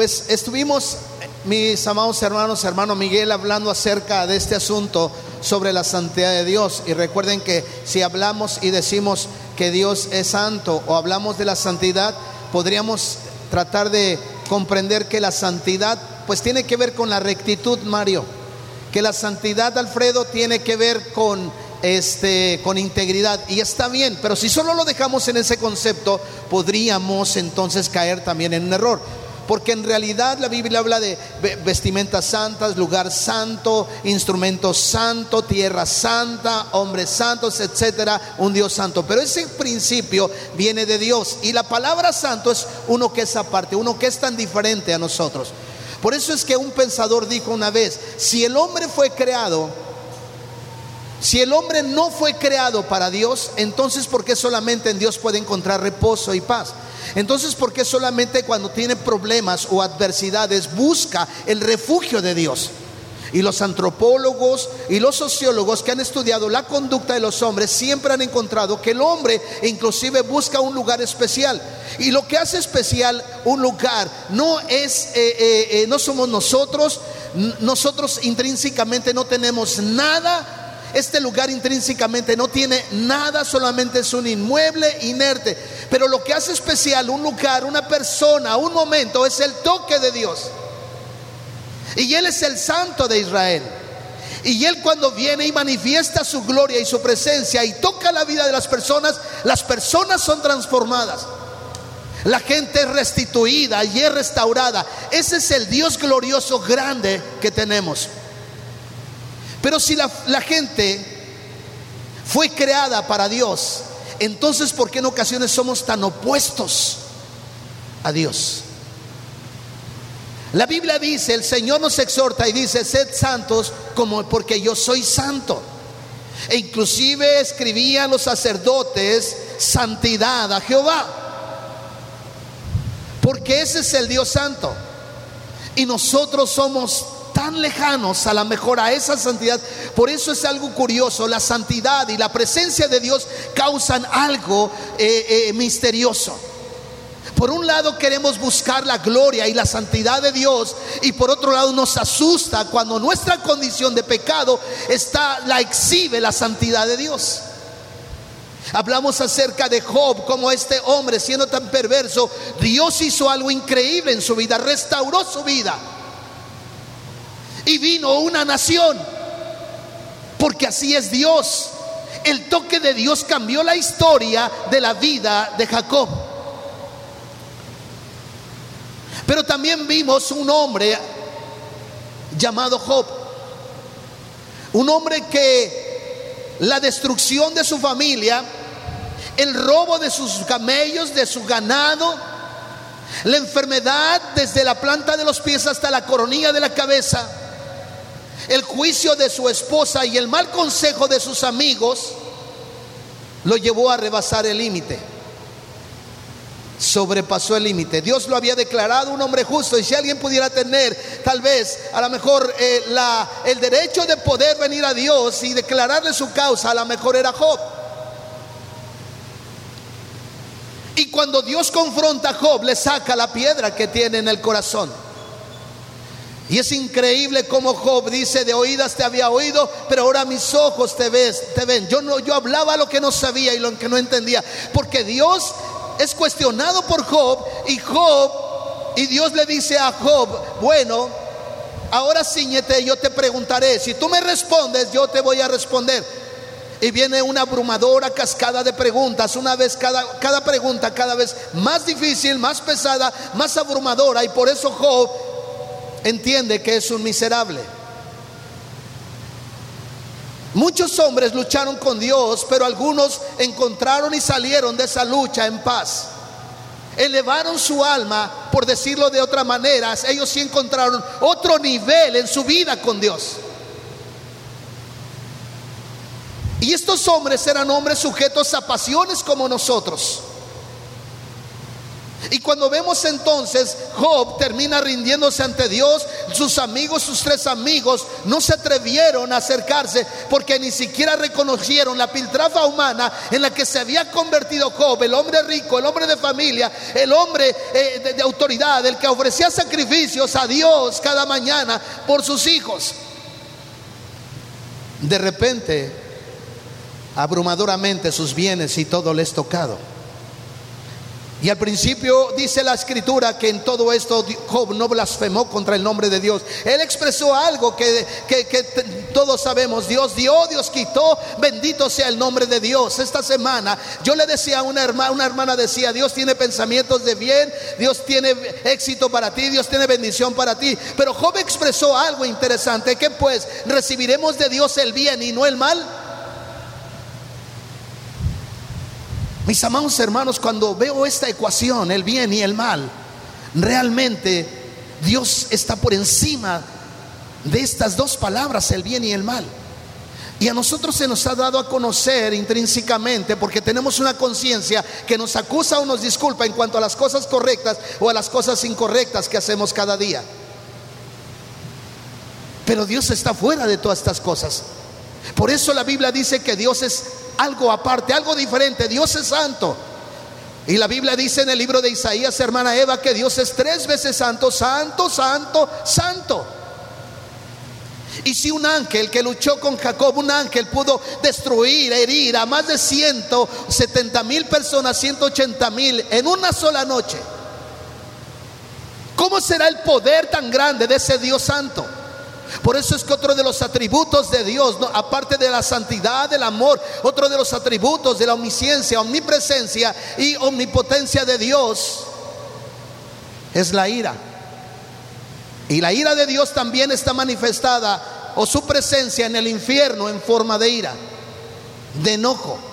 Pues estuvimos, mis amados hermanos, hermano Miguel, hablando acerca de este asunto sobre la santidad de Dios. Y recuerden que si hablamos y decimos que Dios es santo o hablamos de la santidad, podríamos tratar de comprender que la santidad pues tiene que ver con la rectitud, Mario. Que la santidad, Alfredo, tiene que ver con este con integridad y está bien, pero si solo lo dejamos en ese concepto, podríamos entonces caer también en un error. Porque en realidad la Biblia habla de vestimentas santas, lugar santo, instrumento santo, tierra santa, hombres santos, etcétera, un Dios santo. Pero ese principio viene de Dios y la palabra santo es uno que es aparte, uno que es tan diferente a nosotros. Por eso es que un pensador dijo una vez, si el hombre fue creado, si el hombre no fue creado para Dios, entonces ¿por qué solamente en Dios puede encontrar reposo y paz? Entonces, ¿por qué solamente cuando tiene problemas o adversidades busca el refugio de Dios? Y los antropólogos y los sociólogos que han estudiado la conducta de los hombres siempre han encontrado que el hombre inclusive busca un lugar especial. Y lo que hace especial un lugar no es, eh, eh, eh, no somos nosotros, nosotros intrínsecamente no tenemos nada este lugar intrínsecamente no tiene nada, solamente es un inmueble inerte. Pero lo que hace especial un lugar, una persona, un momento, es el toque de Dios. Y Él es el santo de Israel. Y Él cuando viene y manifiesta su gloria y su presencia y toca la vida de las personas, las personas son transformadas. La gente es restituida y es restaurada. Ese es el Dios glorioso grande que tenemos. Pero si la, gente fue creada para Dios, entonces ¿por qué en ocasiones somos tan opuestos a Dios? La Biblia dice, el Señor nos exhorta y dice, sed santos como porque yo soy santo. E inclusive escribían los sacerdotes santidad a Jehová. Porque ese es el Dios santo. Y nosotros somos tan lejanos a la mejor a esa santidad. Por eso es algo curioso, la santidad y la presencia de Dios causan algo eh, eh, misterioso. Por un lado queremos buscar la gloria y la santidad de Dios y por otro lado nos asusta cuando nuestra condición de pecado está la exhibe la santidad de Dios. Hablamos acerca de Job, como este hombre siendo tan perverso, Dios hizo algo increíble en su vida, restauró su vida y vino una nación. Porque así es Dios. El toque de Dios cambió la historia de la vida de Jacob. Pero también vimos un hombre llamado Job. Un hombre que la destrucción de su familia, el robo de sus camellos, de su ganado, la enfermedad desde la planta de los pies hasta la coronilla de la cabeza, el juicio de su esposa y el mal consejo de sus amigos lo llevó a rebasar el límite. Sobrepasó el límite. Dios lo había declarado un hombre justo y si alguien pudiera tener tal vez a lo mejor eh, el derecho de poder venir a Dios y declararle su causa, a lo mejor era Job. Y cuando Dios confronta a Job, le saca la piedra que tiene en el corazón. Y es increíble como Job dice, de oídas te había oído, pero ahora mis ojos te ves, te ven. Yo no yo hablaba lo que no sabía y lo que no entendía, porque Dios es cuestionado por Job y Job y Dios le dice a Job, bueno, ahora ciñete, yo te preguntaré, si tú me respondes, yo te voy a responder. Y viene una abrumadora cascada de preguntas, una vez cada, cada pregunta cada vez más difícil, más pesada, más abrumadora. Y por eso Job entiende que es un miserable. Muchos hombres lucharon con Dios, pero algunos encontraron y salieron de esa lucha en paz. Elevaron su alma, por decirlo de otra manera, ellos sí encontraron otro nivel en su vida con Dios. Y estos hombres eran hombres sujetos a pasiones como nosotros. Y cuando vemos entonces, Job termina rindiéndose ante Dios, sus amigos, sus tres amigos, no se atrevieron a acercarse porque ni siquiera reconocieron la piltrafa humana en la que se había convertido Job, el hombre rico, el hombre de familia, el hombre eh, de, de autoridad, el que ofrecía sacrificios a Dios cada mañana por sus hijos. De repente, abrumadoramente sus bienes y todo les tocado. Y al principio dice la escritura que en todo esto Job no blasfemó contra el nombre de Dios. Él expresó algo que, que, todos sabemos. Dios dio, Dios quitó. Bendito sea el nombre de Dios. Esta semana yo le decía a una hermana, una hermana decía, Dios tiene pensamientos de bien, Dios tiene éxito para ti, Dios tiene bendición para ti. Pero Job expresó algo interesante, que pues recibiremos de Dios el bien y no el mal. Mis amados hermanos, cuando veo esta ecuación, el bien y el mal, realmente Dios está por encima de estas dos palabras, el bien y el mal. Y a nosotros se nos ha dado a conocer intrínsecamente porque tenemos una conciencia que nos acusa o nos disculpa en cuanto a las cosas correctas o a las cosas incorrectas que hacemos cada día. Pero Dios está fuera de todas estas cosas. Por eso la Biblia dice que Dios es algo aparte, algo diferente. Dios es santo. Y la Biblia dice en el libro de Isaías, hermana Eva, que Dios es tres veces santo, santo, santo, santo. Y si un ángel que luchó con Jacob, un ángel pudo destruir, herir a más de 170 mil personas, 180 mil en una sola noche, ¿cómo será el poder tan grande de ese Dios santo? Por eso es que otro de los atributos de Dios, aparte de la santidad, del amor, otro de los atributos de la omnisciencia, omnipresencia y omnipotencia de Dios es la ira. Y la ira de Dios también está manifestada o su presencia en el infierno en forma de ira, de enojo.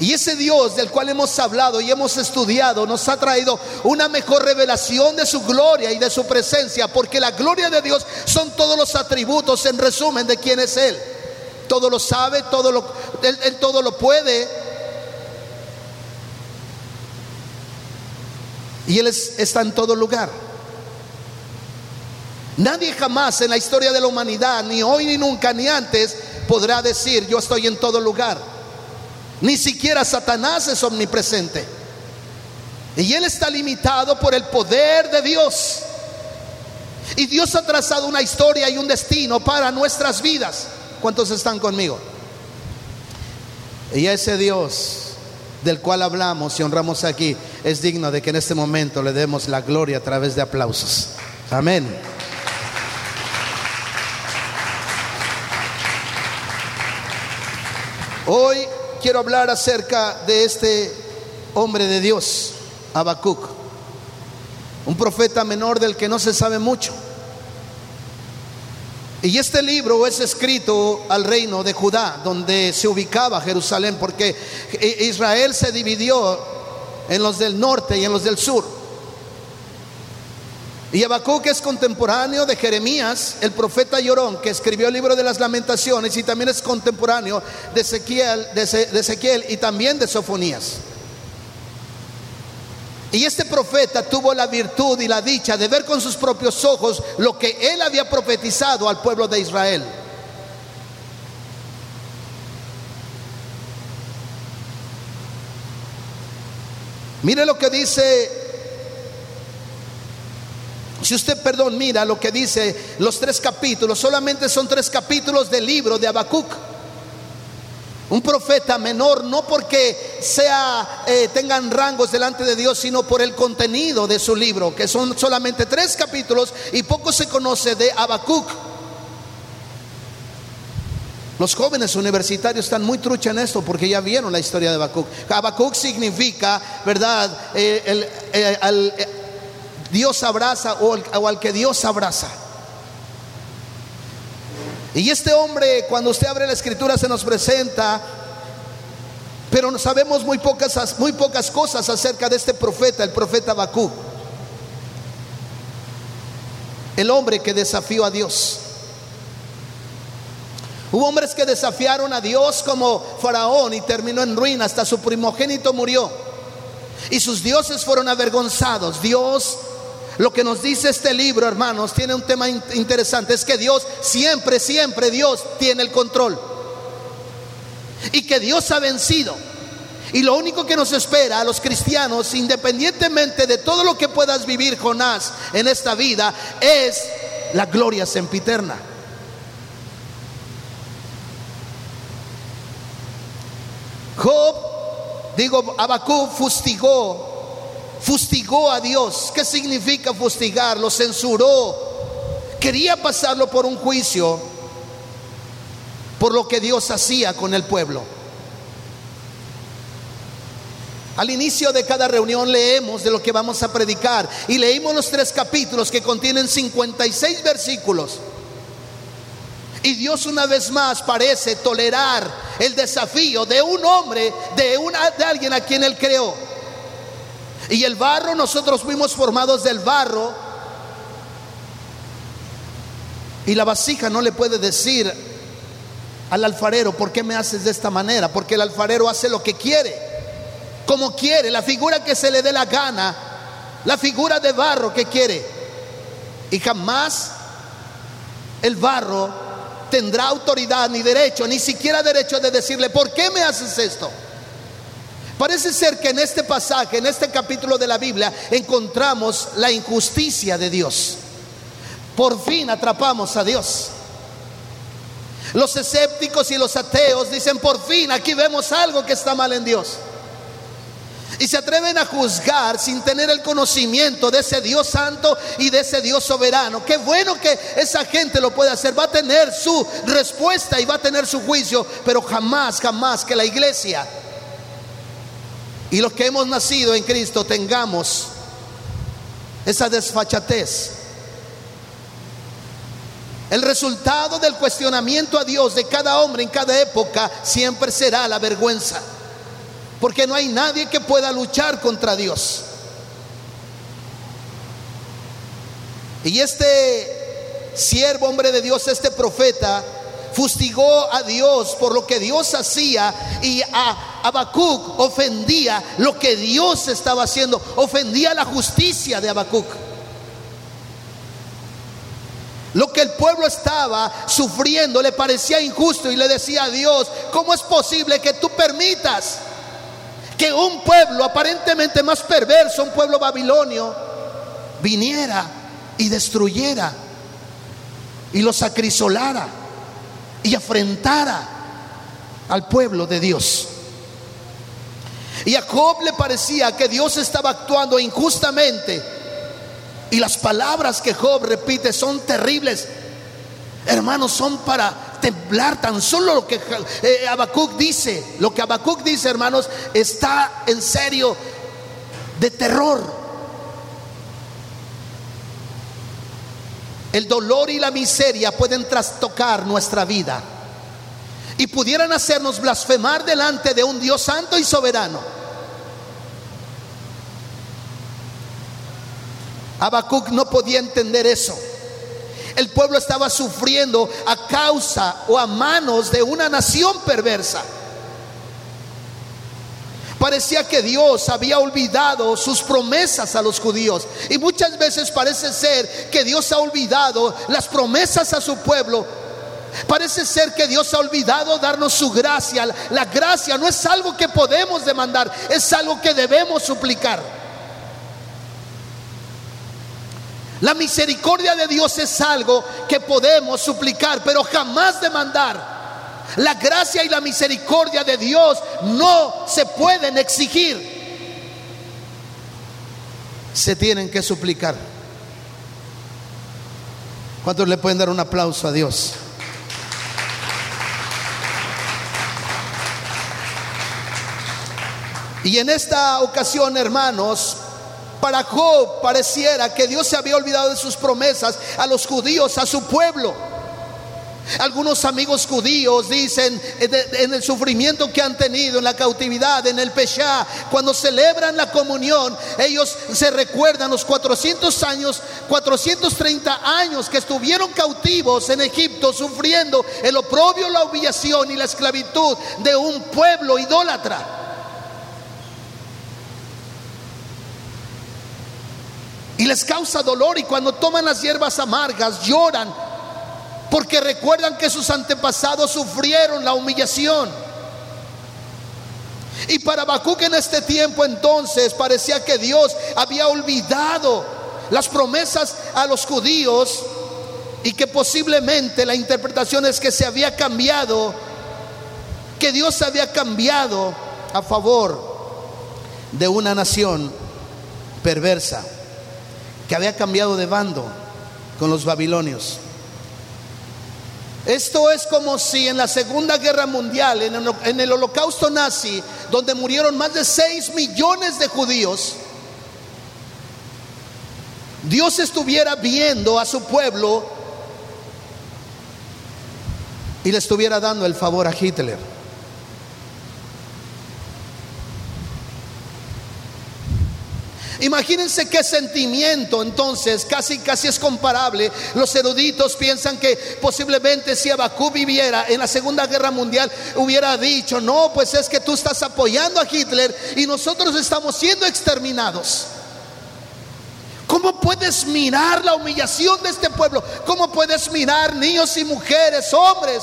Y ese Dios del cual hemos hablado y hemos estudiado nos ha traído una mejor revelación de su gloria y de su presencia, porque la gloria de Dios son todos los atributos en resumen de quién es Él. Todo lo sabe, todo lo, él, todo lo puede. Y Él es, está en todo lugar. Nadie jamás en la historia de la humanidad, ni hoy ni nunca, ni antes, podrá decir yo estoy en todo lugar. Ni siquiera Satanás es omnipresente. Y él está limitado por el poder de Dios. Y Dios ha trazado una historia y un destino para nuestras vidas. ¿Cuántos están conmigo? Y ese Dios del cual hablamos y honramos aquí es digno de que en este momento le demos la gloria a través de aplausos. Amén. Hoy quiero hablar acerca de este hombre de Dios, Habacuc, un profeta menor del que no se sabe mucho. Y este libro es escrito al reino de Judá, donde se ubicaba Jerusalén, porque Israel se dividió en los del norte y en los del sur. Y Habacuc es contemporáneo de Jeremías, el profeta llorón, que escribió el libro de las lamentaciones, y también es contemporáneo de Ezequiel, de Ezequiel y también de Sofonías. Y este profeta tuvo la virtud y la dicha de ver con sus propios ojos lo que él había profetizado al pueblo de Israel. Mire lo que dice si usted, perdón, mira lo que dice los tres capítulos, solamente son tres capítulos del libro de Habacuc. Un profeta menor, no porque sea, eh, tengan rangos delante de Dios, sino por el contenido de su libro, que son solamente tres capítulos y poco se conoce de Habacuc. Los jóvenes universitarios están muy trucha en esto porque ya vieron la historia de Habacuc. Habacuc significa, ¿verdad? Eh, el, eh, Dios abraza o, al que Dios abraza. Y este hombre, cuando usted abre la escritura, se nos presenta, pero sabemos muy pocas, muy pocas cosas acerca de este profeta, el profeta Bakú. El hombre que desafió a Dios. Hubo hombres que desafiaron a Dios como Faraón y terminó en ruina, hasta su primogénito murió. y sus dioses fueron avergonzados. Dios, lo que nos dice este libro, hermanos, tiene un tema interesante, es que Dios siempre, siempre Dios tiene el control. Y que Dios ha vencido. Y lo único que nos espera a los cristianos, independientemente de todo lo que puedas vivir, Jonás, en esta vida, es la gloria sempiterna. Job, digo, Abacú fustigó, fustigó a Dios. ¿Qué significa fustigar? Lo censuró. Quería pasarlo por un juicio por lo que Dios hacía con el pueblo. Al inicio de cada reunión leemos de lo que vamos a predicar y leímos los tres capítulos que contienen 56 versículos. Y Dios una vez más parece tolerar el desafío de un hombre, de, una, de alguien a quien Él creó. Y el barro, nosotros fuimos formados del barro. Y la vasija no le puede decir al alfarero, ¿por qué me haces de esta manera? Porque el alfarero hace lo que quiere, como quiere, la figura que se le dé la gana, la figura de barro que quiere. Y jamás el barro tendrá autoridad ni derecho, ni siquiera derecho de decirle, ¿por qué me haces esto? Parece ser que en este pasaje, en este capítulo de la Biblia, encontramos la injusticia de Dios. Por fin atrapamos a Dios. Los escépticos y los ateos dicen, por fin, aquí vemos algo que está mal en Dios y se atreven a juzgar sin tener el conocimiento de ese Dios santo y de ese Dios soberano. Qué bueno que esa gente lo puede hacer. Va a tener su respuesta y va a tener su juicio, pero jamás, jamás que la iglesia y los que hemos nacido en Cristo tengamos esa desfachatez. El resultado del cuestionamiento a Dios de cada hombre en cada época siempre será la vergüenza porque no hay nadie que pueda luchar contra Dios. Y este siervo, hombre de Dios, este profeta, fustigó a Dios por lo que Dios hacía y a Habacuc ofendía lo que Dios estaba haciendo, ofendía la justicia de Habacuc. Lo que el pueblo estaba sufriendo le parecía injusto y le decía a Dios, ¿cómo es posible que tú permitas que un pueblo aparentemente más perverso, un pueblo babilonio, viniera y destruyera y los acrisolara y afrentara al pueblo de Dios. Y a Job le parecía que Dios estaba actuando injustamente. Y las palabras que Job repite son terribles. Hermanos, son para temblar tan solo lo que eh, Habacuc dice. Lo que Habacuc dice, hermanos, está en serio de terror. El dolor y la miseria pueden trastocar nuestra vida y pudieran hacernos blasfemar delante de un Dios santo y soberano. Habacuc no podía entender eso. El pueblo estaba sufriendo a causa o a manos de una nación perversa. Parecía que Dios había olvidado sus promesas a los judíos. Y muchas veces parece ser que Dios ha olvidado las promesas a su pueblo. Parece ser que Dios ha olvidado darnos su gracia. La gracia no es algo que podemos demandar, es algo que debemos suplicar. La misericordia de Dios es algo que podemos suplicar, pero jamás demandar. La gracia y la misericordia de Dios no se pueden exigir. Se tienen que suplicar. ¿Cuántos le pueden dar un aplauso a Dios? Y en esta ocasión, hermanos, para Job pareciera que Dios se había olvidado de sus promesas a los judíos, a su pueblo. Algunos amigos judíos dicen en el sufrimiento que han tenido, en la cautividad, en el Peshá, cuando celebran la comunión, ellos se recuerdan los 400 años, 430 años que estuvieron cautivos en Egipto, sufriendo el oprobio, la humillación y la esclavitud de un pueblo idólatra. Y les causa dolor y cuando toman las hierbas amargas lloran porque recuerdan que sus antepasados sufrieron la humillación. Y para Habacuc en este tiempo entonces parecía que Dios había olvidado las promesas a los judíos y que posiblemente la interpretación es que se había cambiado, que Dios había cambiado a favor de una nación perversa, que había cambiado de bando con los babilonios. Esto es como si en la Segunda Guerra Mundial, en el, holocausto nazi, donde murieron más de 6 millones de judíos, Dios estuviera viendo a su pueblo y le estuviera dando el favor a Hitler. Imagínense qué sentimiento entonces, casi casi es comparable. Los eruditos piensan que posiblemente si Abacú viviera en la Segunda Guerra Mundial hubiera dicho, "No, pues es que tú estás apoyando a Hitler y nosotros estamos siendo exterminados." ¿Cómo puedes mirar la humillación de este pueblo? ¿Cómo puedes mirar niños y mujeres, hombres,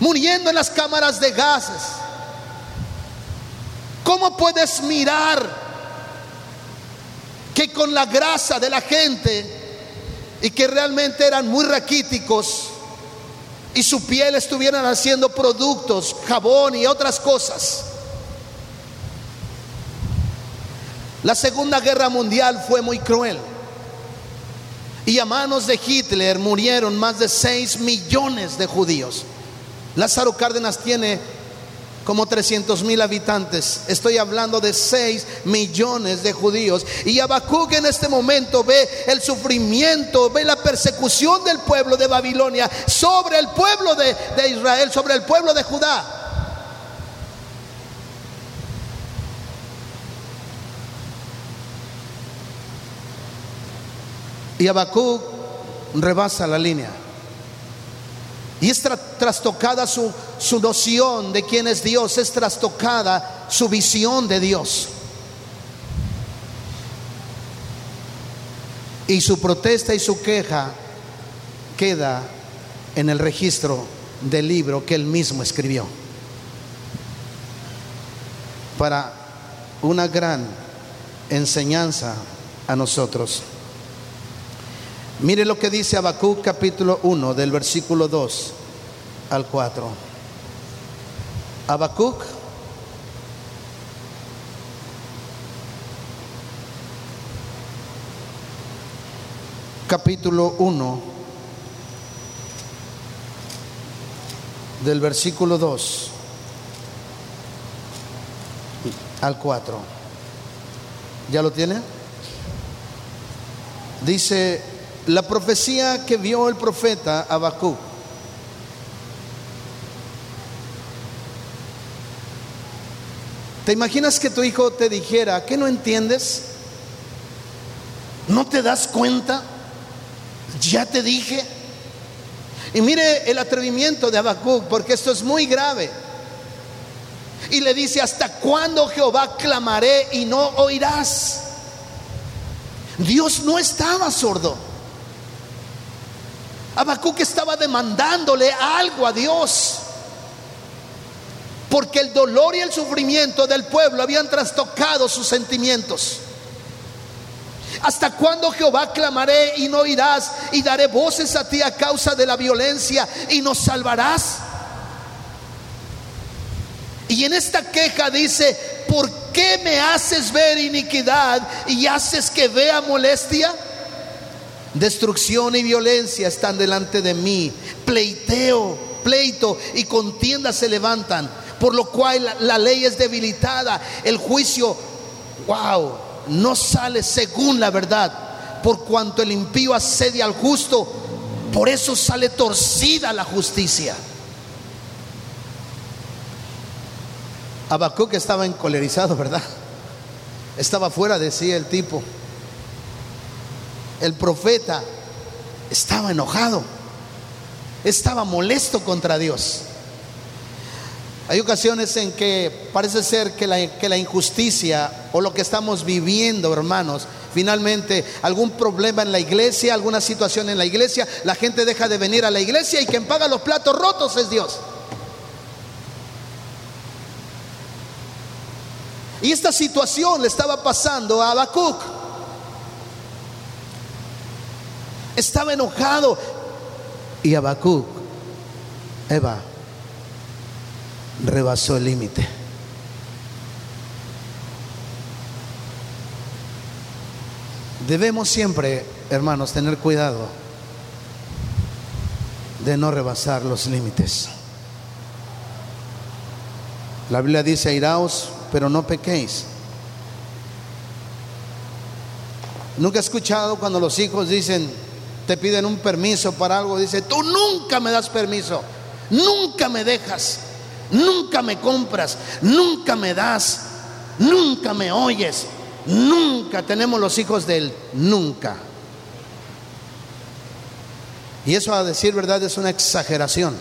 muriendo en las cámaras de gases? ¿Cómo puedes mirar que con la grasa de la gente y que realmente eran muy raquíticos y su piel estuvieran haciendo productos, jabón y otras cosas? La Segunda Guerra Mundial fue muy cruel. Y a manos de Hitler murieron más de 6 millones de judíos. Lázaro Cárdenas tiene como 300 mil habitantes. Estoy hablando de 6 millones de judíos. Y Habacuc en este momento ve el sufrimiento, ve la persecución del pueblo de Babilonia sobre el pueblo de, de Israel, sobre el pueblo de Judá. Y Habacuc rebasa la línea. Y es trastocada su, su noción de quién es Dios, es trastocada su visión de Dios. Y su protesta y su queja queda en el registro del libro que él mismo escribió. Para una gran enseñanza a nosotros. Mire lo que dice Habacuc capítulo 1 del versículo 2 al 4. Habacuc capítulo 1 del versículo 2 al 4. ¿Ya lo tiene? Dice la profecía que vio el profeta Habacuc. ¿Te imaginas que tu hijo te dijera, ¿qué no entiendes? ¿No te das cuenta? Ya te dije. Y mire el atrevimiento de Habacuc, porque esto es muy grave. Y le dice, ¿hasta cuándo Jehová clamaré y no oirás? Dios no estaba sordo. Habacuc estaba demandándole algo a Dios. Porque el dolor y el sufrimiento del pueblo habían trastocado sus sentimientos. ¿Hasta cuándo Jehová clamaré y no irás y daré voces a ti a causa de la violencia y nos salvarás? Y en esta queja dice, ¿por qué me haces ver iniquidad y haces que vea molestia? Destrucción y violencia están delante de mí. Pleiteo, pleito y contienda se levantan. Por lo cual la, ley es debilitada. El juicio, wow, no sale según la verdad. Por cuanto el impío asedia al justo, por eso sale torcida la justicia. Habacuc estaba encolerizado, ¿verdad? Estaba fuera de sí el tipo el profeta estaba enojado, estaba molesto contra Dios. Hay ocasiones en que parece ser que la, que la, injusticia o lo que estamos viviendo, hermanos, finalmente algún problema en la iglesia, alguna situación en la iglesia, la gente deja de venir a la iglesia y quien paga los platos rotos es Dios. Y esta situación le estaba pasando a Habacuc. Estaba enojado. Y Habacuc, Eva, rebasó el límite. Debemos siempre, hermanos, tener cuidado de no rebasar los límites. La Biblia dice, iraos, pero no pequéis. Nunca he escuchado cuando los hijos dicen, te piden un permiso para algo, dice, tú nunca me das permiso, nunca me dejas. Nunca me compras, nunca me das, nunca me oyes, nunca tenemos los hijos de él, nunca. Y eso a decir verdad es una exageración,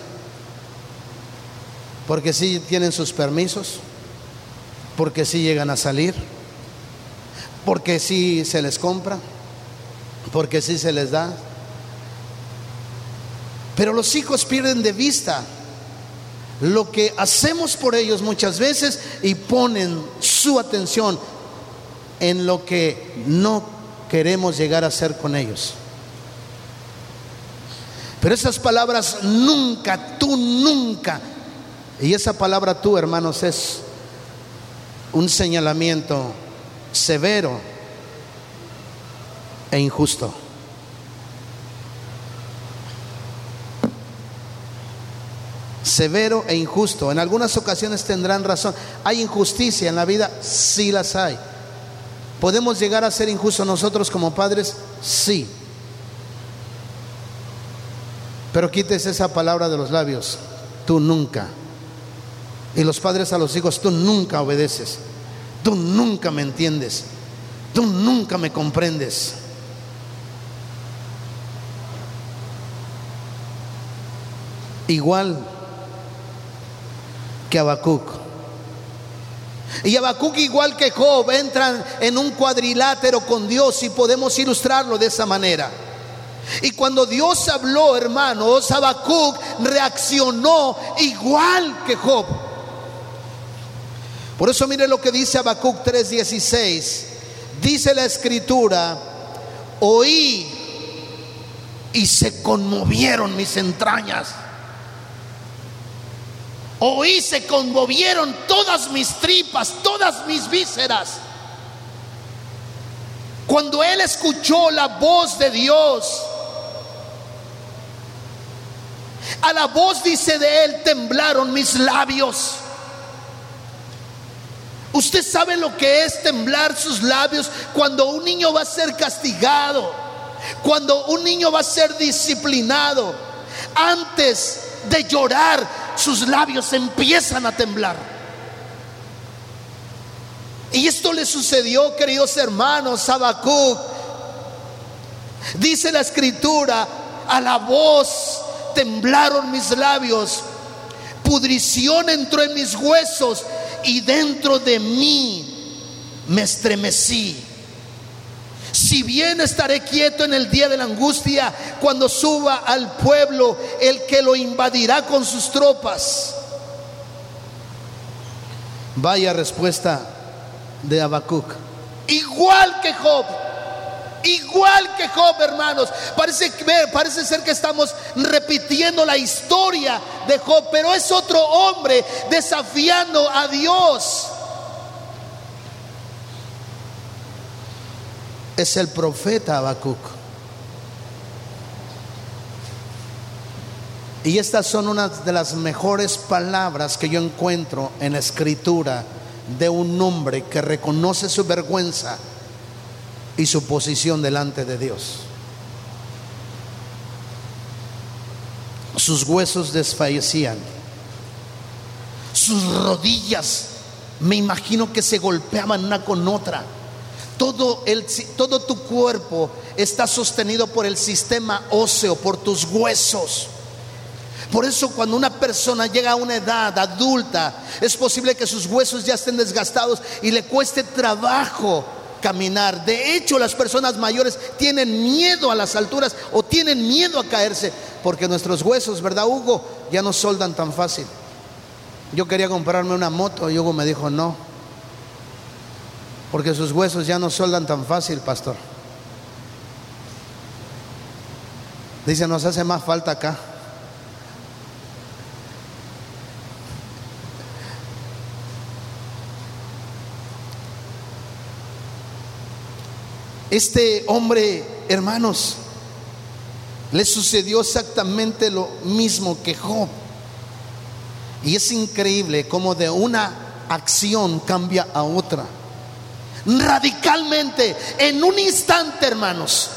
porque si tienen sus permisos, porque si llegan a salir, porque si se les compra, porque si se les da. Pero los hijos pierden de vista lo que hacemos por ellos muchas veces y ponen su atención en lo que no queremos llegar a hacer con ellos. Pero esas palabras nunca, tú nunca, y esa palabra tú, hermanos, es un señalamiento severo e injusto. Severo e injusto. En algunas ocasiones tendrán razón. ¿Hay injusticia en la vida? Sí las hay. ¿Podemos llegar a ser injustos nosotros como padres? Sí. Pero quites esa palabra de los labios. Tú nunca. Y los padres a los hijos, tú nunca obedeces. Tú nunca me entiendes. Tú nunca me comprendes. Igual que Habacuc. Y Habacuc, igual que Job, entran en un cuadrilátero con Dios y podemos ilustrarlo de esa manera. Y cuando Dios habló, hermanos, Habacuc reaccionó igual que Job. Por eso mire lo que dice Habacuc 3:16. Dice la escritura, oí y se conmovieron mis entrañas. Oí, se conmovieron todas mis tripas, todas mis vísceras. Cuando él escuchó la voz de Dios, a la voz dice de él temblaron mis labios. Usted sabe lo que es temblar sus labios cuando un niño va a ser castigado, cuando un niño va a ser disciplinado. Antes de llorar, sus labios empiezan a temblar. Y esto le sucedió, queridos hermanos, Habacuc. Dice la escritura, a la voz temblaron mis labios, pudrición entró en mis huesos y dentro de mí me estremecí. Si bien estaré quieto en el día de la angustia, cuando suba al pueblo el que lo invadirá con sus tropas. Vaya respuesta de Habacuc. Igual que Job. Igual que Job, hermanos. Parece, parece ser que estamos repitiendo la historia de Job, pero es otro hombre desafiando a Dios. Es el profeta Habacuc. Y estas son unas de las mejores palabras que yo encuentro en la escritura de un hombre que reconoce su vergüenza y su posición delante de Dios. Sus huesos desfallecían. Sus rodillas, me imagino que se golpeaban una con otra todo, el, todo tu cuerpo está sostenido por el sistema óseo, por tus huesos. Por eso cuando una persona llega a una edad adulta, es posible que sus huesos ya estén desgastados y le cueste trabajo caminar. De hecho, las personas mayores tienen miedo a las alturas o tienen miedo a caerse, porque nuestros huesos, ¿verdad, Hugo? Ya no soldan tan fácil. Yo quería comprarme una moto y Hugo me dijo no, porque sus huesos ya no soldan tan fácil, pastor. Dice, nos hace más falta acá. Este hombre, hermanos, le sucedió exactamente lo mismo que Job. Y es increíble cómo de una acción cambia a otra. Radicalmente, en un instante, hermanos.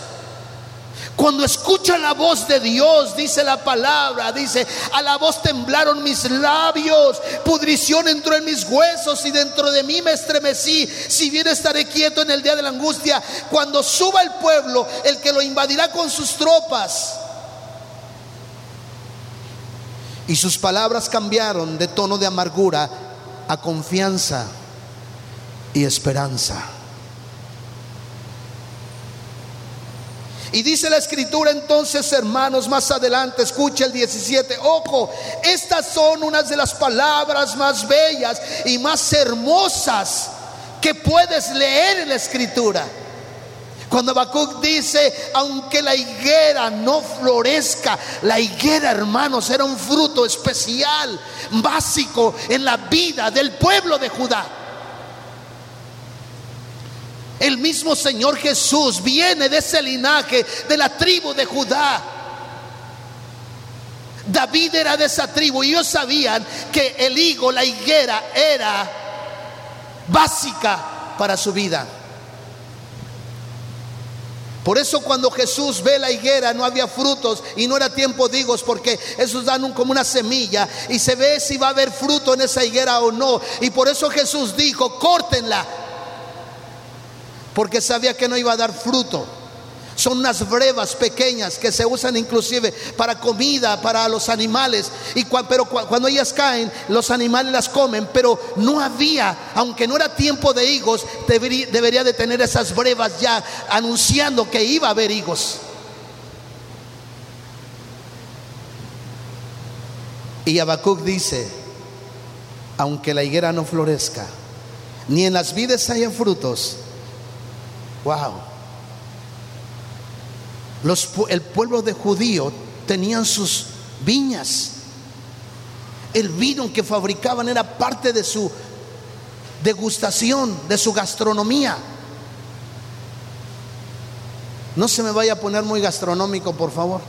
Cuando escucha la voz de Dios, dice la palabra, dice, a la voz temblaron mis labios, pudrición entró en mis huesos y dentro de mí me estremecí. Si bien estaré quieto en el día de la angustia, cuando suba el pueblo, el que lo invadirá con sus tropas. Y sus palabras cambiaron de tono de amargura a confianza y esperanza. Y dice la escritura entonces, hermanos, más adelante, escucha el 17, ojo, estas son unas de las palabras más bellas y más hermosas que puedes leer en la escritura. Cuando Habacuc dice, aunque la higuera no florezca, la higuera, hermanos, era un fruto especial, básico en la vida del pueblo de Judá. El mismo Señor Jesús viene de ese linaje, de la tribu de Judá. David era de esa tribu y ellos sabían que el higo, la higuera, era básica para su vida. Por eso cuando Jesús ve la higuera no había frutos y no era tiempo de higos porque esos dan como una semilla y se ve si va a haber fruto en esa higuera o no. Y por eso Jesús dijo, córtenla porque sabía que no iba a dar fruto. Son unas brevas pequeñas que se usan inclusive para comida, para los animales. Y pero cuando ellas caen, los animales las comen. Pero no había, aunque no era tiempo de higos, debería, debería de tener esas brevas ya anunciando que iba a haber higos. Y Habacuc dice, aunque la higuera no florezca, ni en las vides haya frutos, Wow. El pueblo de judío tenían sus viñas. El vino que fabricaban era parte de su degustación, de su gastronomía. No se me vaya a poner muy gastronómico, por favor.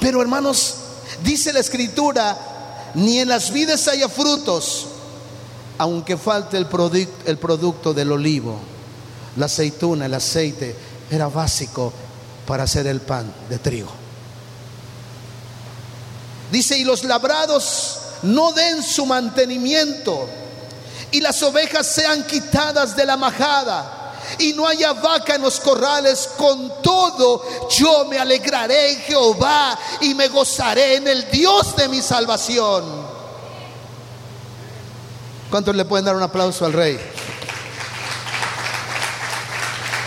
Pero hermanos, dice la escritura, ni en las vides haya frutos, aunque falte el, producto del olivo, la aceituna, el aceite, era básico para hacer el pan de trigo. Dice, y los labrados no den su mantenimiento, y las ovejas sean quitadas de la majada, y no haya vaca en los corrales, con todo yo me alegraré en Jehová y me gozaré en el Dios de mi salvación. ¿Cuántos le pueden dar un aplauso al rey?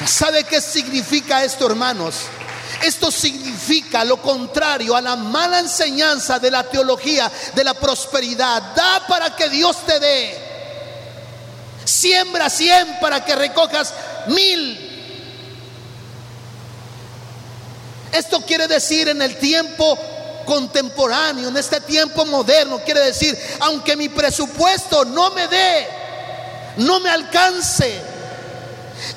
¿Sabe qué significa esto, hermanos? Esto significa lo contrario a la mala enseñanza de la teología de la prosperidad. Da para que Dios te dé. Siembra cien para que recojas mil. Esto quiere decir en el tiempo contemporáneo, en este tiempo moderno, quiere decir, aunque mi presupuesto no me dé, no me alcance,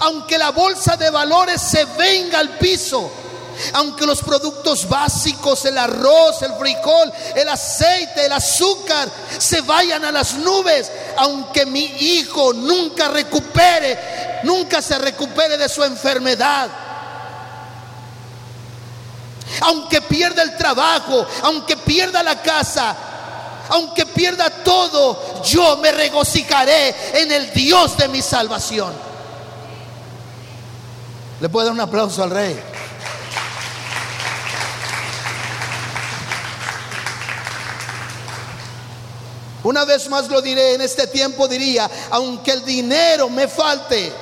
aunque la bolsa de valores se venga al piso, aunque los productos básicos, el arroz, el frijol, el aceite, el azúcar, se vayan a las nubes, aunque mi hijo nunca recupere, nunca se recupere de su enfermedad, aunque pierda el trabajo, aunque pierda la casa, aunque pierda todo, yo me regocijaré en el Dios de mi salvación. Le puedo dar un aplauso al rey. Una vez más lo diré, en este tiempo diría, aunque el dinero me falte,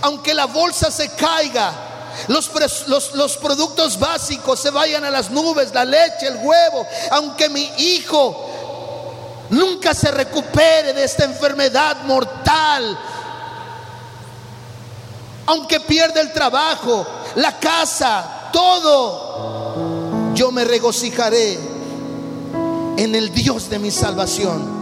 aunque la bolsa se caiga, los, los, los, productos básicos se vayan a las nubes, la leche, el huevo, aunque mi hijo nunca se recupere de esta enfermedad mortal, aunque pierda el trabajo, la casa, todo, yo me regocijaré en el Dios de mi salvación